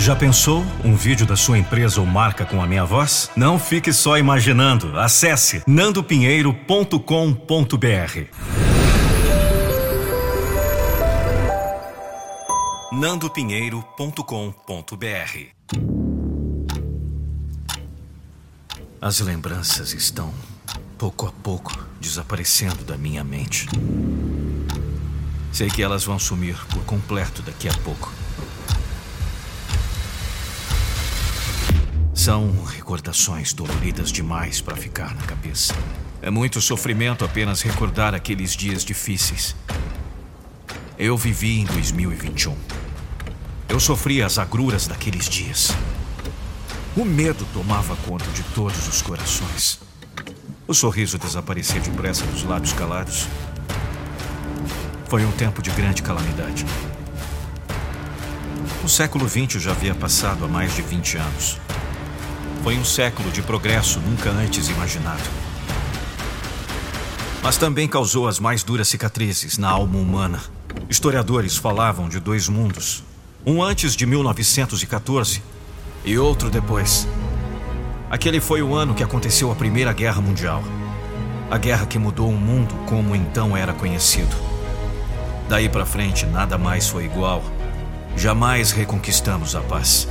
Já pensou um vídeo da sua empresa ou marca com a minha voz? Não fique só imaginando. Acesse nandopinheiro.com.br. nandopinheiro.com.br As lembranças estão, pouco a pouco, desaparecendo da minha mente. Sei que elas vão sumir por completo daqui a pouco. São recordações doloridas demais para ficar na cabeça. É muito sofrimento apenas recordar aqueles dias difíceis. Eu vivi em 2021. Eu sofri as agruras daqueles dias. O medo tomava conta de todos os corações. O sorriso desaparecia depressa dos lábios calados. Foi um tempo de grande calamidade. O século XX já havia passado há mais de 20 anos. Foi um século de progresso nunca antes imaginado. Mas também causou as mais duras cicatrizes na alma humana. Historiadores falavam de dois mundos: um antes de 1914 e outro depois. Aquele foi o ano que aconteceu a Primeira Guerra Mundial. A guerra que mudou o mundo como então era conhecido. Daí para frente, nada mais foi igual. Jamais reconquistamos a paz.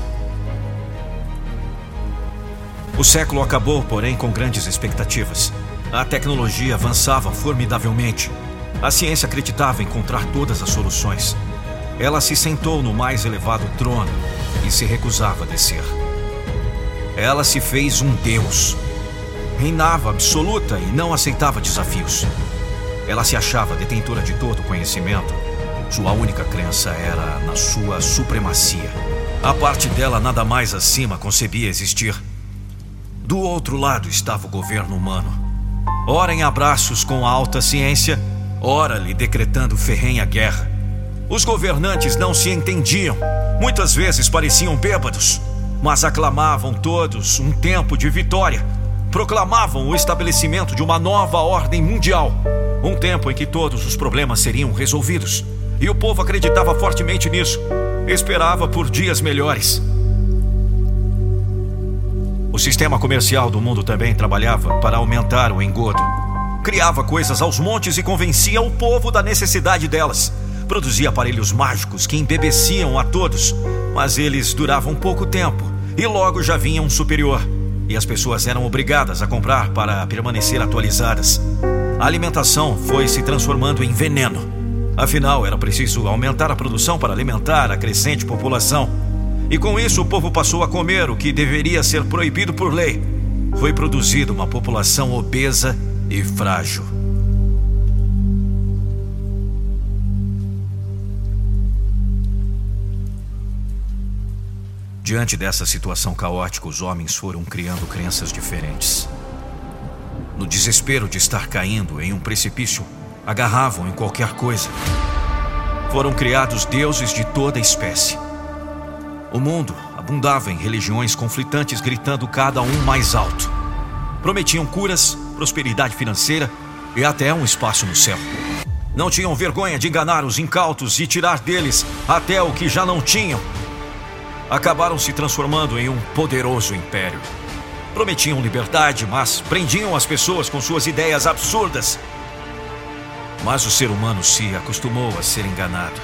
O século acabou, porém, com grandes expectativas. A tecnologia avançava formidavelmente. A ciência acreditava encontrar todas as soluções. Ela se sentou no mais elevado trono e se recusava a descer. Ela se fez um deus. Reinava absoluta e não aceitava desafios. Ela se achava detentora de todo conhecimento. Sua única crença era na sua supremacia. A parte dela nada mais acima concebia existir. Do outro lado estava o governo humano. Ora em abraços com a alta ciência, ora lhe decretando ferrenha guerra. Os governantes não se entendiam. Muitas vezes pareciam bêbados, mas aclamavam todos um tempo de vitória. Proclamavam o estabelecimento de uma nova ordem mundial. Um tempo em que todos os problemas seriam resolvidos. E o povo acreditava fortemente nisso. Esperava por dias melhores. O sistema comercial do mundo também trabalhava para aumentar o engodo. Criava coisas aos montes e convencia o povo da necessidade delas. Produzia aparelhos mágicos que embebeciam a todos, mas eles duravam pouco tempo e logo já vinham um superior. E as pessoas eram obrigadas a comprar para permanecer atualizadas. A alimentação foi se transformando em veneno. Afinal, era preciso aumentar a produção para alimentar a crescente população. E com isso o povo passou a comer o que deveria ser proibido por lei. Foi produzida uma população obesa e frágil. Diante dessa situação caótica, os homens foram criando crenças diferentes. No desespero de estar caindo em um precipício, agarravam em qualquer coisa. Foram criados deuses de toda espécie o mundo abundava em religiões conflitantes gritando cada um mais alto. Prometiam curas, prosperidade financeira e até um espaço no céu. Não tinham vergonha de enganar os incautos e tirar deles até o que já não tinham. Acabaram se transformando em um poderoso império. Prometiam liberdade, mas prendiam as pessoas com suas ideias absurdas. Mas o ser humano se acostumou a ser enganado.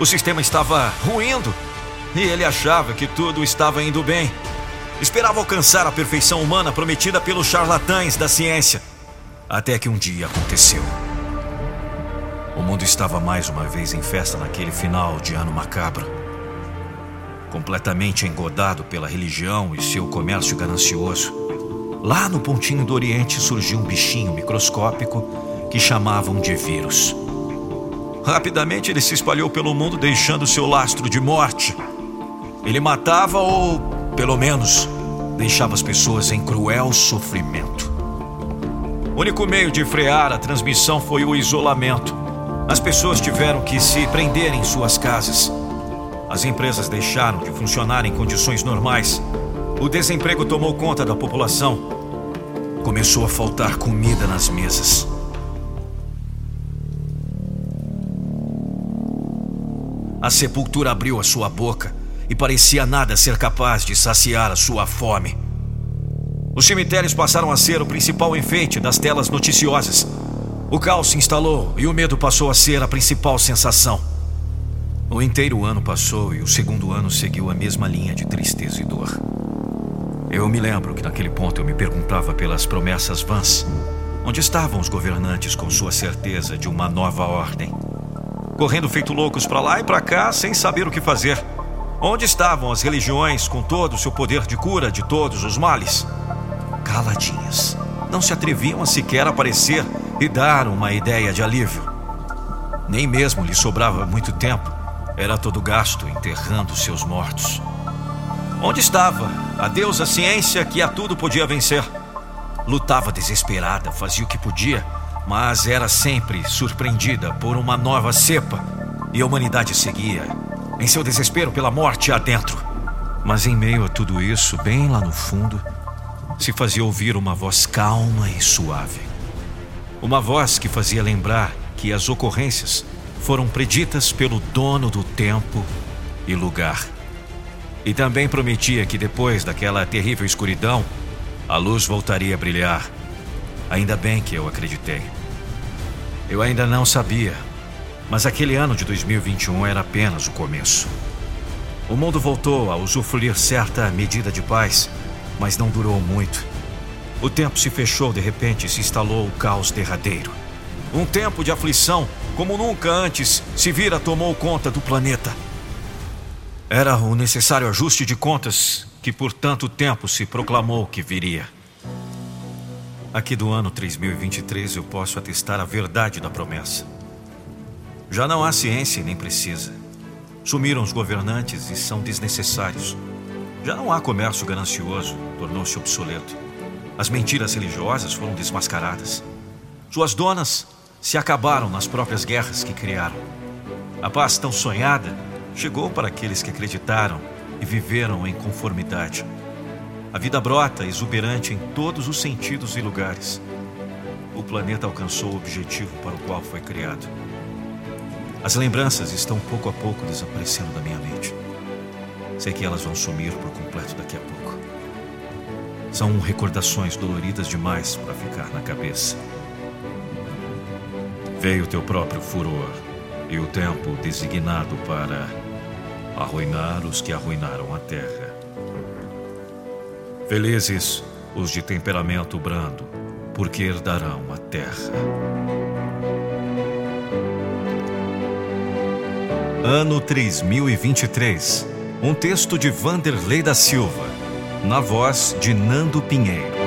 O sistema estava ruindo e ele achava que tudo estava indo bem. Esperava alcançar a perfeição humana prometida pelos charlatães da ciência. Até que um dia aconteceu. O mundo estava mais uma vez em festa naquele final de ano macabro. Completamente engodado pela religião e seu comércio ganancioso. Lá no pontinho do Oriente surgiu um bichinho microscópico que chamavam de vírus. Rapidamente ele se espalhou pelo mundo, deixando seu lastro de morte. Ele matava ou, pelo menos, deixava as pessoas em cruel sofrimento. O único meio de frear a transmissão foi o isolamento. As pessoas tiveram que se prender em suas casas. As empresas deixaram de funcionar em condições normais. O desemprego tomou conta da população. Começou a faltar comida nas mesas. A sepultura abriu a sua boca e parecia nada ser capaz de saciar a sua fome. Os cemitérios passaram a ser o principal enfeite das telas noticiosas. O caos se instalou e o medo passou a ser a principal sensação. O inteiro ano passou e o segundo ano seguiu a mesma linha de tristeza e dor. Eu me lembro que naquele ponto eu me perguntava pelas promessas vãs. Onde estavam os governantes com sua certeza de uma nova ordem? Correndo feito loucos para lá e para cá sem saber o que fazer. Onde estavam as religiões com todo o seu poder de cura de todos os males? Caladinhas. Não se atreviam a sequer aparecer e dar uma ideia de alívio. Nem mesmo lhe sobrava muito tempo era todo gasto enterrando seus mortos. Onde estava a deusa ciência que a tudo podia vencer? Lutava desesperada, fazia o que podia, mas era sempre surpreendida por uma nova cepa e a humanidade seguia em seu desespero pela morte adentro. Mas em meio a tudo isso, bem lá no fundo, se fazia ouvir uma voz calma e suave. Uma voz que fazia lembrar que as ocorrências foram preditas pelo dono do tempo e lugar. E também prometia que depois daquela terrível escuridão, a luz voltaria a brilhar. Ainda bem que eu acreditei. Eu ainda não sabia, mas aquele ano de 2021 era apenas o começo. O mundo voltou a usufruir certa medida de paz, mas não durou muito. O tempo se fechou de repente e se instalou o caos derradeiro. Um tempo de aflição como nunca antes se vira tomou conta do planeta. Era o necessário ajuste de contas que por tanto tempo se proclamou que viria. Aqui do ano 3023 eu posso atestar a verdade da promessa. Já não há ciência nem precisa. Sumiram os governantes e são desnecessários. Já não há comércio ganancioso, tornou-se obsoleto. As mentiras religiosas foram desmascaradas. Suas donas se acabaram nas próprias guerras que criaram. A paz tão sonhada chegou para aqueles que acreditaram e viveram em conformidade. A vida brota exuberante em todos os sentidos e lugares. O planeta alcançou o objetivo para o qual foi criado. As lembranças estão pouco a pouco desaparecendo da minha mente. Sei que elas vão sumir por completo daqui a pouco. São recordações doloridas demais para ficar na cabeça. Veio teu próprio furor e o tempo designado para arruinar os que arruinaram a terra. Felizes os de temperamento brando, porque herdarão a terra. Ano 3023. Um texto de Vanderlei da Silva, na voz de Nando Pinheiro.